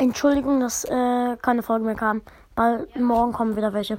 Entschuldigung, dass äh, keine Folge mehr kam. Bald morgen kommen wieder welche.